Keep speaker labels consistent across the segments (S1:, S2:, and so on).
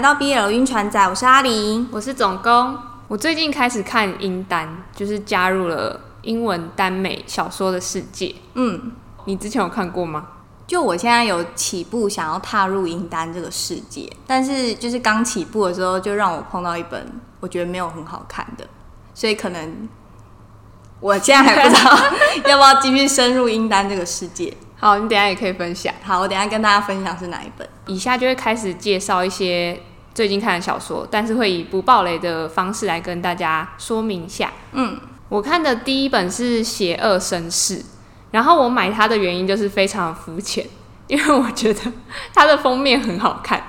S1: 来到 BL 晕船仔，我是阿玲。
S2: 我是总工。我最近开始看英单，就是加入了英文耽美小说的世界。
S1: 嗯，
S2: 你之前有看过吗？
S1: 就我现在有起步想要踏入英单这个世界，但是就是刚起步的时候，就让我碰到一本我觉得没有很好看的，所以可能我现在还不知道 要不要继续深入英单这个世界。
S2: 好，你等一下也可以分享。
S1: 好，我等一下跟大家分享是哪一本。
S2: 以下就会开始介绍一些最近看的小说，但是会以不暴雷的方式来跟大家说明一下。
S1: 嗯，
S2: 我看的第一本是《邪恶绅士》，然后我买它的原因就是非常肤浅，因为我觉得它的封面很好看。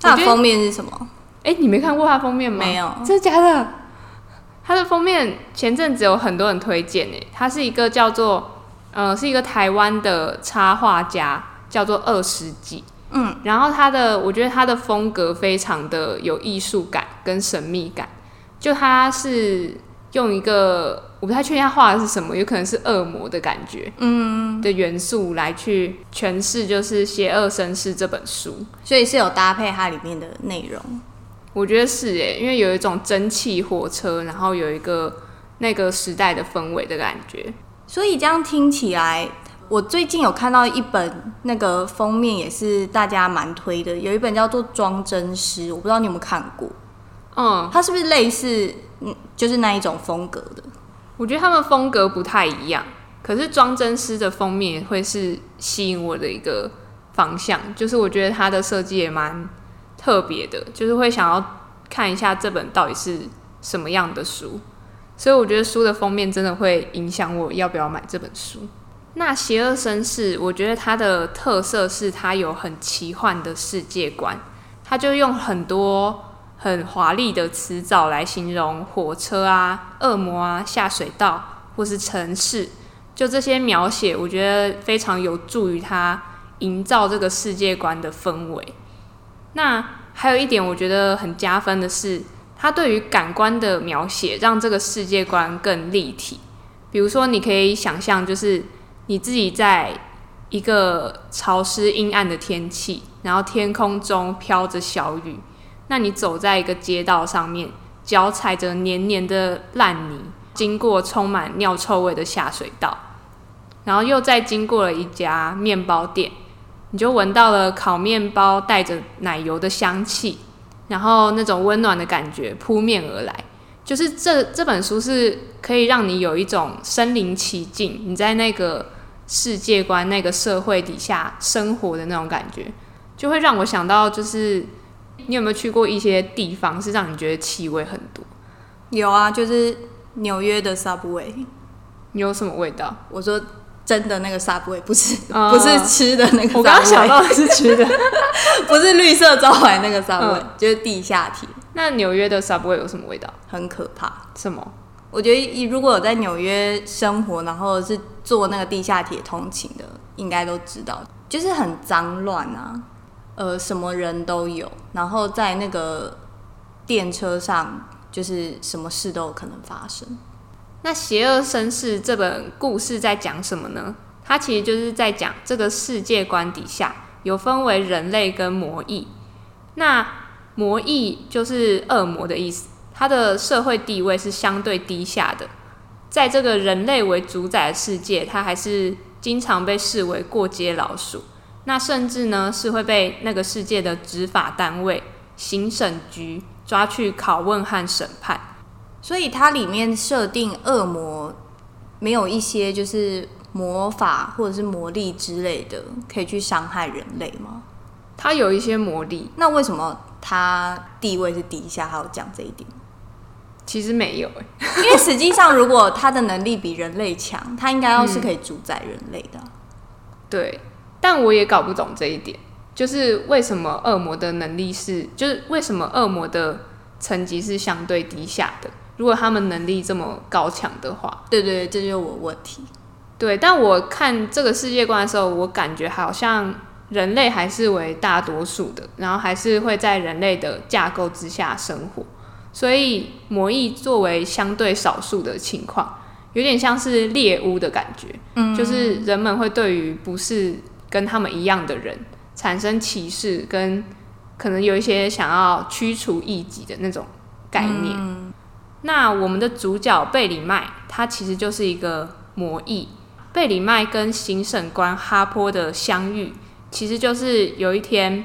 S1: 它的封面是什么？
S2: 哎、你没看过它封面吗？
S1: 没有
S2: 真的假的？它的封面前阵子有很多人推荐诶，它是一个叫做呃，是一个台湾的插画家，叫做二十几。
S1: 嗯，
S2: 然后他的，我觉得他的风格非常的有艺术感跟神秘感，就他是用一个我不太确定他画的是什么，有可能是恶魔的感觉，嗯的元素来去诠释，就是《邪恶绅士》这本书。
S1: 所以是有搭配它里面的内容。
S2: 我觉得是诶，因为有一种蒸汽火车，然后有一个那个时代的氛围的感觉。
S1: 所以这样听起来，我最近有看到一本那个封面也是大家蛮推的，有一本叫做《装真师》，我不知道你有没有看过。
S2: 嗯，
S1: 它是不是类似嗯，就是那一种风格的？
S2: 我觉得他们风格不太一样，可是装真师的封面会是吸引我的一个方向，就是我觉得它的设计也蛮特别的，就是会想要看一下这本到底是什么样的书，所以我觉得书的封面真的会影响我要不要买这本书。那《邪恶绅士》，我觉得它的特色是它有很奇幻的世界观，它就用很多很华丽的词藻来形容火车啊、恶魔啊、下水道或是城市，就这些描写，我觉得非常有助于它营造这个世界观的氛围。那还有一点我觉得很加分的是，它对于感官的描写，让这个世界观更立体。比如说，你可以想象，就是你自己在一个潮湿阴暗的天气，然后天空中飘着小雨，那你走在一个街道上面，脚踩着黏黏的烂泥，经过充满尿臭味的下水道，然后又再经过了一家面包店，你就闻到了烤面包带着奶油的香气，然后那种温暖的感觉扑面而来。就是这这本书是可以让你有一种身临其境，你在那个世界观、那个社会底下生活的那种感觉，就会让我想到，就是你有没有去过一些地方，是让你觉得气味很多？
S1: 有啊，就是纽约的 Subway。
S2: 你有什么味道？
S1: 我说真的那个 Subway，不是、
S2: 哦
S1: 不是吃的那个 Subway，
S2: 我刚刚想到的是吃的。
S1: 不是绿色招牌那个 Subway，、
S2: 嗯
S1: 就是地下铁，
S2: 那纽约的 Subway 有什么味道？
S1: 很可怕。
S2: 什么？
S1: 我觉得如果有在纽约生活，然后是坐那个地下铁通勤的，应该都知道，就是很脏乱啊，呃，什么人都有，然后在那个电车上，就是什么事都有可能发生。
S2: 那《邪恶绅士》这本故事在讲什么呢？它其实就是在讲这个世界观底下有分为人类跟魔异。那魔异就是恶魔的意思，它的社会地位是相对低下的，在这个人类为主宰的世界，他还是经常被视为过街老鼠。那甚至呢是会被那个世界的执法单位刑审局抓去拷问和审判。
S1: 所以它里面设定恶魔没有一些就是魔法或者是魔力之类的，可以去伤害人类吗？
S2: 它有一些魔力，
S1: 那为什么他地位是低下？还有讲这一点？
S2: 其实没有欸、
S1: 因为实际上，如果他的能力比人类强，他应该要是可以主宰人类的啊。
S2: 对，但我也搞不懂这一点，就是为什么恶魔的能力是，就是为什么恶魔的层级是相对低下的？如果他们能力这么高强的话，
S1: 对对对，这就是我问题。
S2: 对。但我看这个世界观的时候，我感觉好像人类还是为大多数的，然后还是会在人类的架构之下生活，所以魔翼作为相对少数的情况，有点像是猎巫的感觉。
S1: 嗯，
S2: 就是人们会对于不是跟他们一样的人产生歧视跟可能有一些想要驱除异己的那种概念。
S1: 嗯
S2: 那我们的主角贝里麦，他其实就是一个魔裔。贝里麦跟行审官哈坡的相遇，其实就是有一天，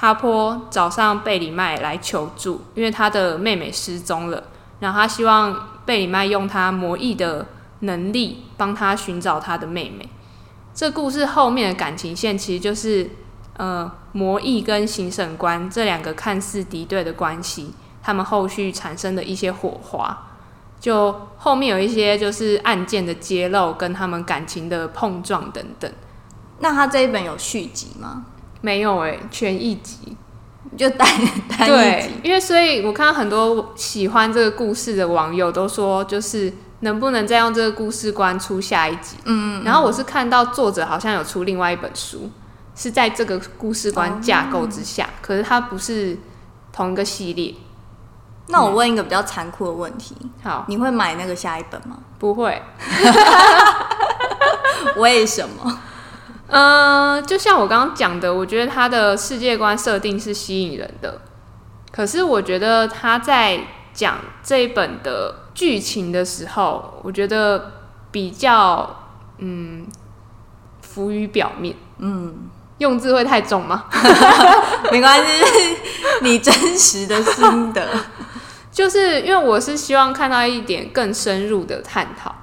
S2: 哈坡找上贝里麦来求助，因为他的妹妹失踪了，然后他希望贝里麦用他魔裔的能力帮他寻找他的妹妹。这故事后面的感情线其实就是，呃，魔裔跟行审官这两个看似敌对的关系，他们后续产生的一些火花。就后面有一些就是案件的揭露，跟他们感情的碰撞等等。
S1: 那他这一本有续集吗？
S2: 没有诶、全一集。
S1: 就单单一
S2: 对
S1: 集，，
S2: 因为所以我看到很多喜欢这个故事的网友都说，就是能不能再用这个故事观出下一集？
S1: 嗯，
S2: 然后我是看到作者好像有出另外一本书，是在这个故事观架构之下，可是它不是同一个系列。
S1: 那我问一个比较残酷的问题，
S2: 好，
S1: 你会买那个下一本吗？
S2: 不会。
S1: 为什么？
S2: 嗯，就像我刚刚讲的，我觉得他的世界观设定是吸引人的，可是我觉得他在讲这一本的剧情的时候，我觉得比较嗯浮于表面。
S1: 嗯，
S2: 用字会太重吗？
S1: 没关系，你真实的心得。
S2: 就是因为我是希望看到一点更深入的探讨。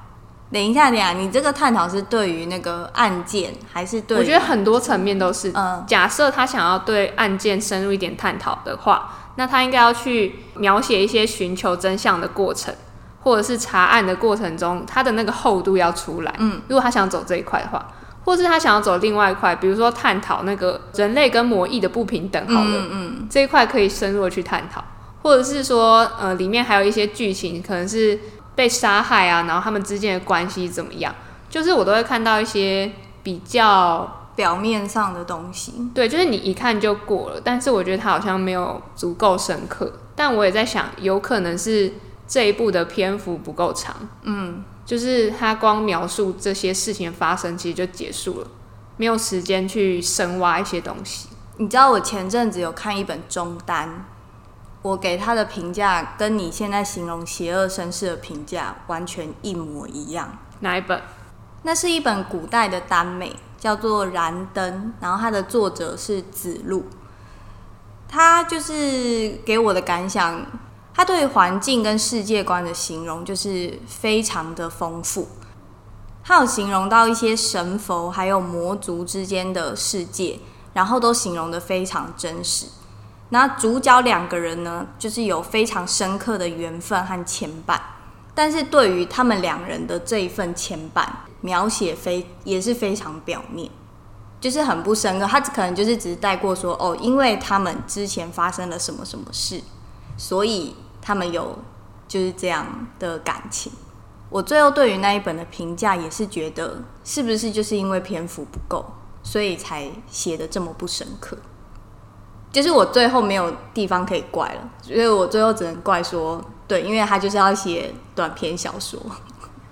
S1: 等一下，等一下，你这个探讨是对于那个案件，还是对？
S2: 我觉得很多层面都是。
S1: 嗯
S2: 假设他想要对案件深入一点探讨的话，那他应该要去描写一些寻求真相的过程，或者是查案的过程中，他的那个厚度要出来。
S1: 嗯，
S2: 如果他想走这一块的话，或是他想要走另外一块，比如说探讨那个人类跟魔异的不平等，好了，
S1: 嗯嗯
S2: 这一块可以深入的去探讨，或者是说，呃，里面还有一些剧情可能是被杀害啊，然后他们之间的关系怎么样，就是我都会看到一些比较
S1: 表面上的东西。
S2: 对，就是你一看就过了，但是我觉得它好像没有足够深刻。但我也在想，有可能是这一部的篇幅不够长，
S1: 嗯，
S2: 就是他光描述这些事情的发生，其实就结束了，没有时间去深挖一些东西。
S1: 你知道我前阵子有看一本中单，我给他的评价跟你现在形容邪恶绅士的评价完全一模一样。
S2: 哪一本？
S1: 那是一本古代的耽美，叫做《燃灯》，然后它的作者是子路。他就是给我的感想，他对环境跟世界观的形容就是非常的丰富。他有形容到一些神佛还有魔族之间的世界，然后都形容的非常真实。那主角两个人呢，就是有非常深刻的缘分和牵绊。但是对于他们两人的这一份牵绊，描写非也是非常表面，就是很不深刻。他可能就是只是带过说，哦，因为他们之前发生了什么什么事，所以他们有就是这样的感情。我最后对于那一本的评价也是觉得，是不是就是因为篇幅不够，所以才写的这么不深刻？就是我最后没有地方可以怪了，所以我最后只能怪说，对，因为他就是要写短篇小说。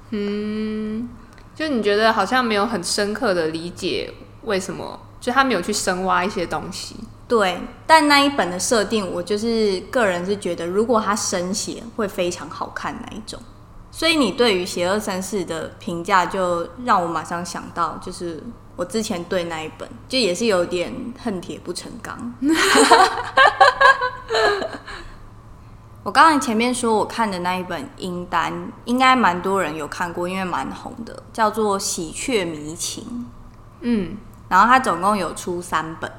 S2: 嗯就你觉得好像没有很深刻的理解为什么，就他没有去深挖一些东西。
S1: 对，但那一本的设定，我就是个人是觉得，如果他深写，会非常好看那一种。所以你对于《邪恶绅士》的评价，就让我马上想到，就是我之前对那一本，就也是有点恨铁不成钢。我刚才前面说我看的那一本《英丹》，应该蛮多人有看过，因为蛮红的，叫做《喜鹊迷情》。
S2: 嗯，
S1: 然后它总共有出三本。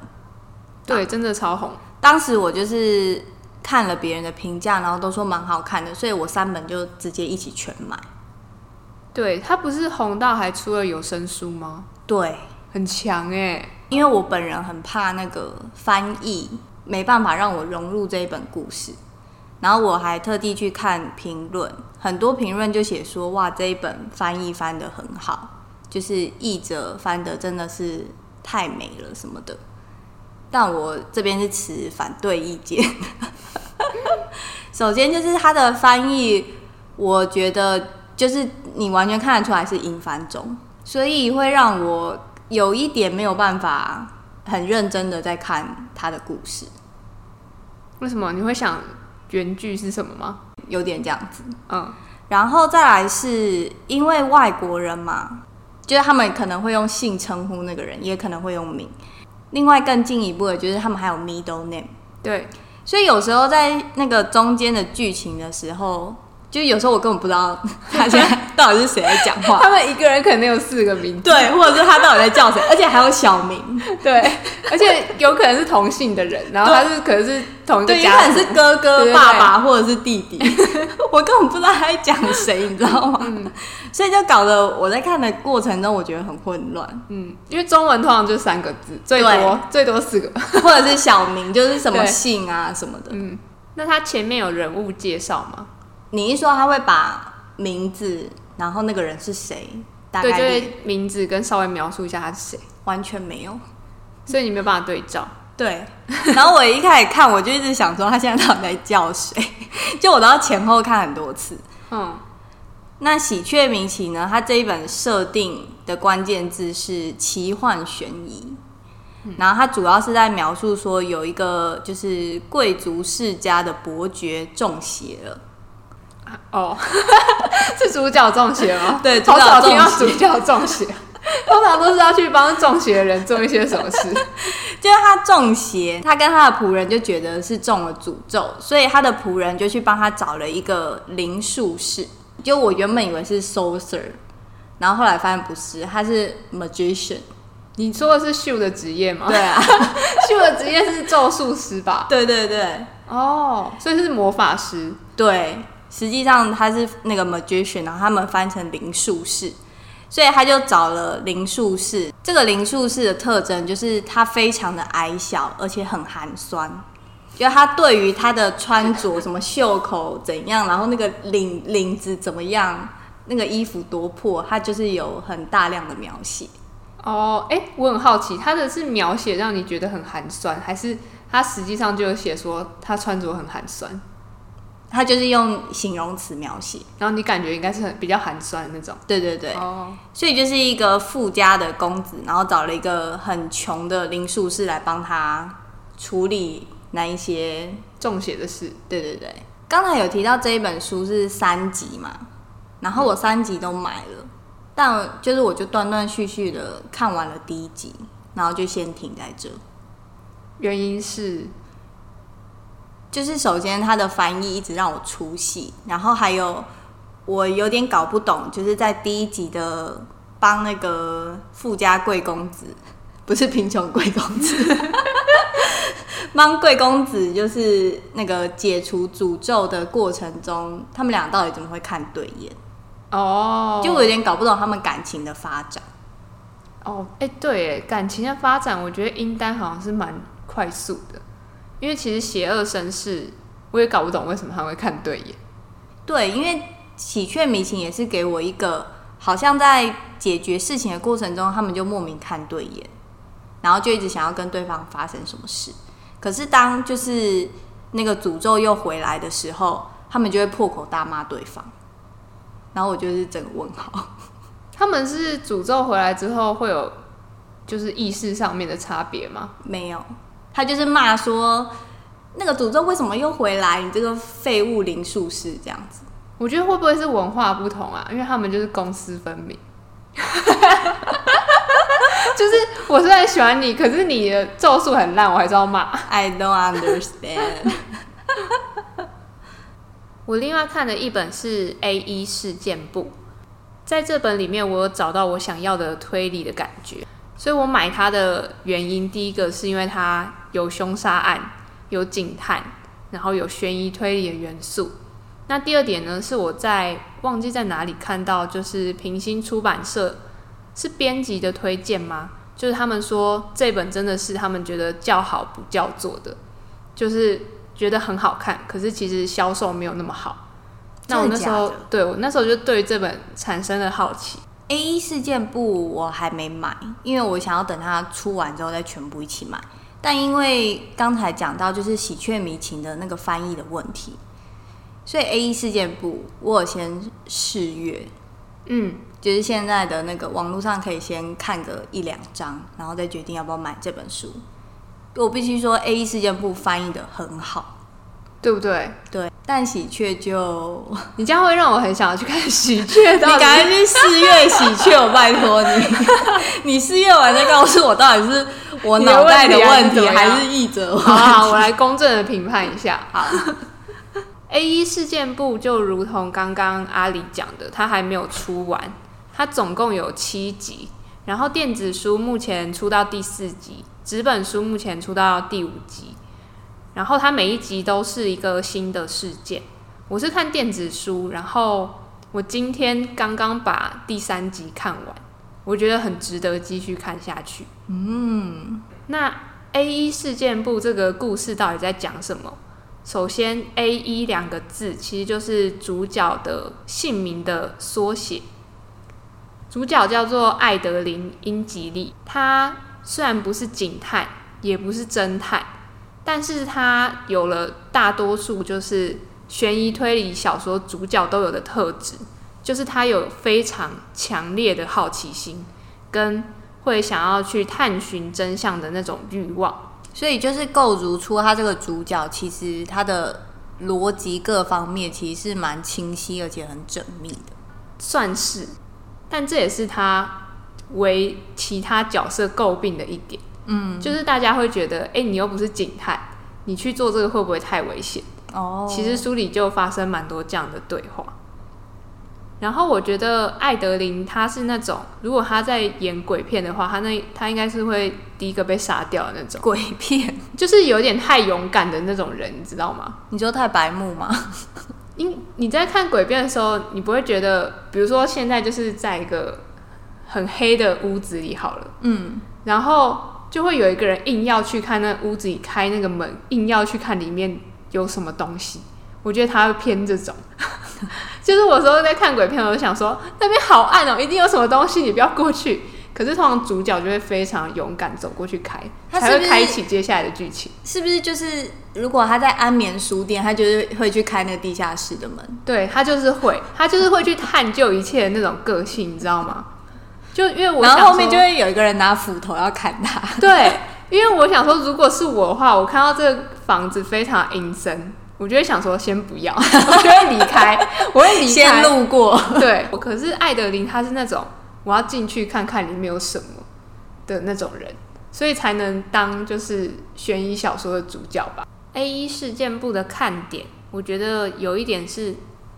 S2: 对，真的超红。
S1: 当时我就是看了别人的评价，然后都说蛮好看的，所以我三本就直接一起全买。
S2: 对他不是红到还出了有声书吗？
S1: 对，
S2: 很强哎、
S1: 因为我本人很怕那个翻译没办法让我融入这一本故事，然后我还特地去看评论，很多评论就写说哇这一本翻译翻得很好，就是译者翻得真的是太美了什么的。但我这边是持反对意见。首先就是它的翻译，我觉得就是你完全看得出来是英翻中，所以会让我有一点没有办法很认真的在看他的故事。
S2: 为什么你会想原句是什么吗？
S1: 有点这样子。
S2: 嗯，
S1: 然后再来是因为外国人嘛，就是他们可能会用姓称呼那个人，也可能会用名。另外更进一步的就是他们还有 middle name，
S2: 对，
S1: 所以有时候在那个中间的剧情的时候，就有时候我根本不知道他现在到底是谁在讲话，
S2: 他们一个人可能有四个名字，
S1: 对，或者是他到底在叫谁，而且还有小名，
S2: 对，而且有可能是同姓的人，然后他是可能是同一个
S1: 对，有可
S2: 家族，
S1: 能是哥哥、爸爸或者是弟弟，我根本不知道他在讲谁，你知道吗？所以就搞得我在看的过程中，我觉得很混乱，
S2: 嗯，因为中文通常就三个字，最多最多四个。
S1: 或者是小名，就是什么姓啊什么的。
S2: 嗯，那他前面有人物介绍吗？
S1: 你一说他会把名字，然后那个人是谁，大
S2: 对，就
S1: 概列
S2: 会名字跟稍微描述一下他是谁，
S1: 完全没有。
S2: 所以你没有办法对照。
S1: 对，然后我一开始看，我就一直想说他现在到底在叫谁，就我都要前后看很多次。
S2: 嗯，
S1: 那《喜鹊鸣奇》呢？它这一本设定的关键字是奇幻悬疑，然后它主要是在描述说有一个就是贵族世家的伯爵中邪了，
S2: 哦，是主角中邪吗？
S1: 对
S2: 好少听到
S1: 主
S2: 主角中邪，通常都是要去帮中邪的人做一些什么事。
S1: 就是他中邪，他跟他的仆人就觉得是中了诅咒，所以他的仆人就去帮他找了一个灵术士。就我原本以为是 sorcerer，然后后来发现不是，他是 magician。
S2: 你说的是秀的职业吗？
S1: 对，啊，
S2: 秀的职业是咒术师吧？
S1: 对对对
S2: 哦，所以是魔法师。
S1: 对，实际上他是那个 magician，然后他们翻成灵术士，所以他就找了灵术士。这个灵术士的特征就是他非常的矮小，而且很寒酸。就他对于他的穿着，什么袖口怎样，然后那个领领子怎么样，那个衣服多破，他就是有很大量的描写。
S2: 哦，哎、我很好奇，他的是描写让你觉得很寒酸，还是他实际上就有写说他穿着很寒酸，
S1: 他就是用形容词描写，
S2: 然后你感觉应该是很比较寒酸的那种。
S1: 对对对，
S2: 哦，
S1: 所以就是一个富家的公子，然后找了一个很穷的林术士来帮他处理那一些。
S2: 中邪的事。
S1: 对对对，刚才有提到这一本书是三集嘛，然后我三集都买了，但就是我就断断续续的看完了第一集，然后就先停在这。
S2: 原因是
S1: 就是首先它的翻译一直让我出戏，然后还有我有点搞不懂，就是在第一集的帮那个富家贵公子，不是贫穷贵公子，帮贵公子就是那个解除诅咒的过程中，他们俩到底怎么会看对眼？
S2: 哦，
S1: 就我有点搞不懂他们感情的发展。
S2: 哦，哎、对，哎，感情的发展，我觉得英丹好像是蛮快速的，因为其实邪恶绅士，我也搞不懂为什么他会看对眼。
S1: 对，因为喜鹊迷情也是给我一个，好像在解决事情的过程中，他们就莫名看对眼，然后就一直想要跟对方发生什么事。可是当就是那个诅咒又回来的时候，他们就会破口大骂对方，然后我就是整个问号。
S2: 他们是诅咒回来之后会有就是意识上面的差别吗？
S1: 没有，他就是骂说那个诅咒为什么又回来？你这个废物灵术士这样子。
S2: 我觉得会不会是文化不同啊？因为他们就是公私分明。就是我虽然喜欢你，可是你的咒术很烂，我还是要骂。
S1: I don't understand。
S2: 我另外看的一本是《A 一事件簿》，在这本里面，我有找到我想要的推理的感觉，所以我买它的原因，第一个是因为它有凶杀案、有警探，然后有悬疑推理的元素。那第二点呢，是我在忘记在哪里看到，就是平行出版社是编辑的推荐吗？就是他们说这本真的是他们觉得叫好不叫座的，就是觉得很好看，可是其实销售没有那么好。那我那时候对我那时候就对这本产生了好奇。
S1: A 一事件簿我还没买，因为我想要等它出完之后再全部一起买。但因为刚才讲到就是喜鹊迷情的那个翻译的问题，所以 A 一事件簿我有先试阅，
S2: 嗯，
S1: 就是现在的那个网络上可以先看个一两章，然后再决定要不要买这本书。我必须说 A 一事件簿翻译的很好，
S2: 对不对？
S1: 对，但喜鹊就
S2: 你这样会让我很想要去看喜鹊。
S1: 你赶快去四月喜鹊，我拜托你。你四月完再告诉我，到底是我脑袋的问题，还是译者？
S2: 好，我来公正的评判一下。好，A 一事件部就如同刚刚阿里讲的，它还没有出完，它总共有七集，然后电子书目前出到第四集，纸本书目前出到第五集。然后它每一集都是一个新的事件。我是看电子书，然后我今天刚刚把第三集看完，我觉得很值得继续看下去。嗯，那 A 一事件部这个故事到底在讲什么？首先，A 一两个字其实就是主角的姓名的缩写。主角叫做艾德琳·英吉利，他虽然不是警探，也不是侦探。但是他有了大多数就是悬疑推理小说主角都有的特质，就是他有非常强烈的好奇心，跟会想要去探寻真相的那种欲望，
S1: 所以就是构筑出他这个主角，其实他的逻辑各方面其实是蛮清晰而且很缜密的，
S2: 算是。但这也是他为其他角色诟病的一点。嗯，就是大家会觉得，哎，你又不是警探，你去做这个会不会太危险？哦，其实书里就发生蛮多这样的对话。然后我觉得艾德林他是那种，如果他在演鬼片的话，他那他应该是会第一个被杀掉的那种。
S1: 鬼片
S2: 就是有点太勇敢的那种人，你知道吗？
S1: 你说太白目吗？
S2: 因你在看鬼片的时候，你不会觉得，比如说现在就是在一个很黑的屋子里好了，嗯，然后。就会有一个人硬要去看那屋子里开那个门，硬要去看里面有什么东西。我觉得他会偏这种，就是我时候在看鬼片，我就想说那边好暗哦，一定有什么东西，你不要过去。可是通常主角就会非常勇敢走过去开，才会开启接下来的剧情。
S1: 是不是就是如果他在安眠书店，他就是会去开那个地下室的门？
S2: 对他就是会，他就是会去探究一切的那种个性，你知道吗？就因为我，
S1: 然后后面就会有一个人拿斧头要砍他。
S2: 对，因为我想说，如果是我的话，我看到这个房子非常阴森，我就会想说先不要，我就会离开，我会离开，
S1: 先路过。
S2: 对，可是艾德琳她是那种我要进去看看里面有什么的那种人，所以才能当就是悬疑小说的主角吧。A 一事件部的看点，我觉得有一点是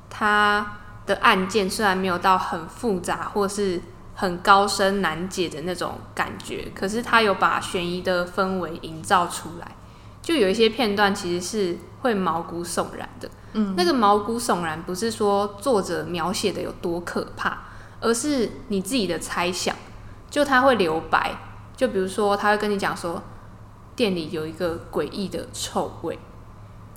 S2: 他的案件虽然没有到很复杂，或是。很高深难解的那种感觉，可是他有把悬疑的氛围营造出来，就有一些片段其实是会毛骨悚然的。嗯，那个毛骨悚然不是说作者描写的有多可怕，而是你自己的猜想。就他会留白，就比如说他会跟你讲说，店里有一个诡异的臭味，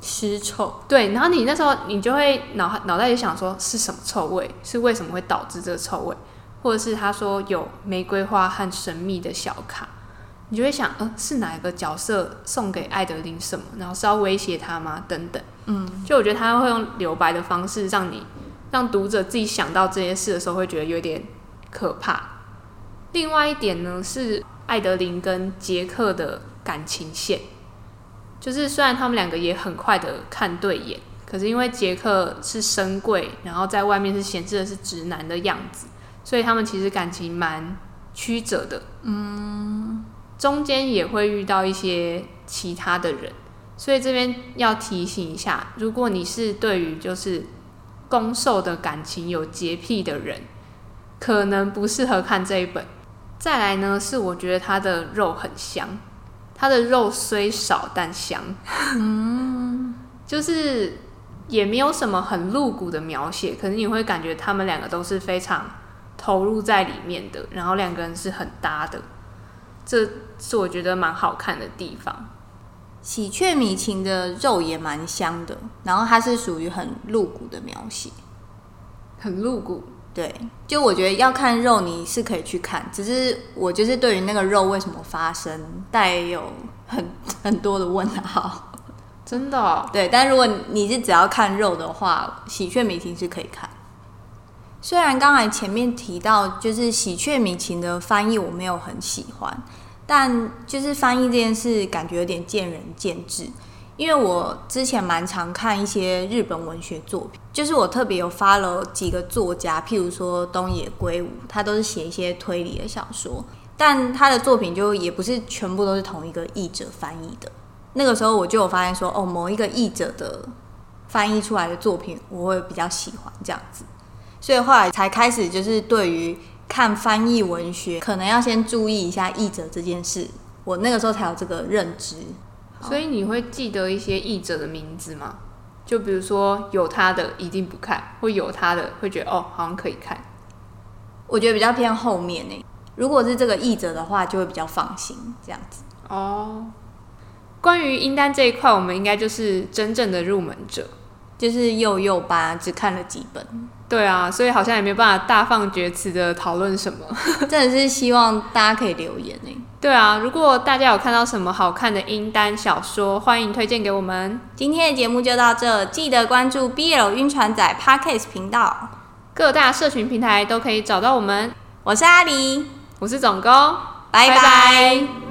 S1: 尸臭。
S2: 对，然后你那时候你就会脑脑袋里想说是什么臭味，是为什么会导致这个臭味？或者是他说有玫瑰花和神秘的小卡，你就会想，呃，是哪一个角色送给艾德琳什么，然后是要威胁他吗？等等，嗯，就我觉得他会用留白的方式，让你让读者自己想到这些事的时候，会觉得有点可怕。另外一点呢，是艾德琳跟杰克的感情线，就是虽然他们两个也很快的看对眼，可是因为杰克是深贵，然后在外面是显示的是直男的样子。所以他们其实感情蛮曲折的，嗯，中间也会遇到一些其他的人，所以这边要提醒一下，如果你是对于就是攻受的感情有洁癖的人，可能不适合看这一本。再来呢，是我觉得它的肉很香，它的肉虽少但香，嗯，就是也没有什么很露骨的描写，可是你会感觉他们两个都是非常。投入在里面的，然后两个人是很搭的，这是我觉得蛮好看的地方。
S1: 喜鹊米琴的肉也蛮香的，然后它是属于很露骨的描写，
S2: 很露骨。
S1: 对，就我觉得要看肉，你是可以去看，只是我就是对于那个肉为什么发生，带有很 很多的问号。
S2: 真的？
S1: 对，但如果你是只要看肉的话，喜鹊米琴是可以看。虽然刚才前面提到，就是喜鹊米琴的翻译我没有很喜欢，但就是翻译这件事感觉有点见仁见智。因为我之前蛮常看一些日本文学作品，就是我特别有发了几个作家，譬如说东野圭吾，他都是写一些推理的小说，但他的作品就也不是全部都是同一个译者翻译的。那个时候我就有发现说，哦，某一个译者的翻译出来的作品，我会比较喜欢这样子，所以后来才开始就是对于看翻译文学，可能要先注意一下译者这件事，我那个时候才有这个认知。
S2: 所以你会记得一些译者的名字吗？就比如说有他的一定不看，或有他的会觉得哦好像可以看。
S1: 我觉得比较偏后面呢。如果是这个译者的话，就会比较放心这样子。
S2: 哦，关于英单这一块，我们应该就是真正的入门者，
S1: 就是幼幼吧只看了几本。
S2: 对啊，所以好像也没办法大放厥词的讨论什么。
S1: 真的是希望大家可以留言呢。
S2: 对啊，如果大家有看到什么好看的英单小说，欢迎推荐给我们。
S1: 今天的节目就到这，记得关注 BL 晕船仔 Podcast 频道，
S2: 各大社群平台都可以找到我们。
S1: 我是阿狸，
S2: 我是总工，
S1: 拜拜。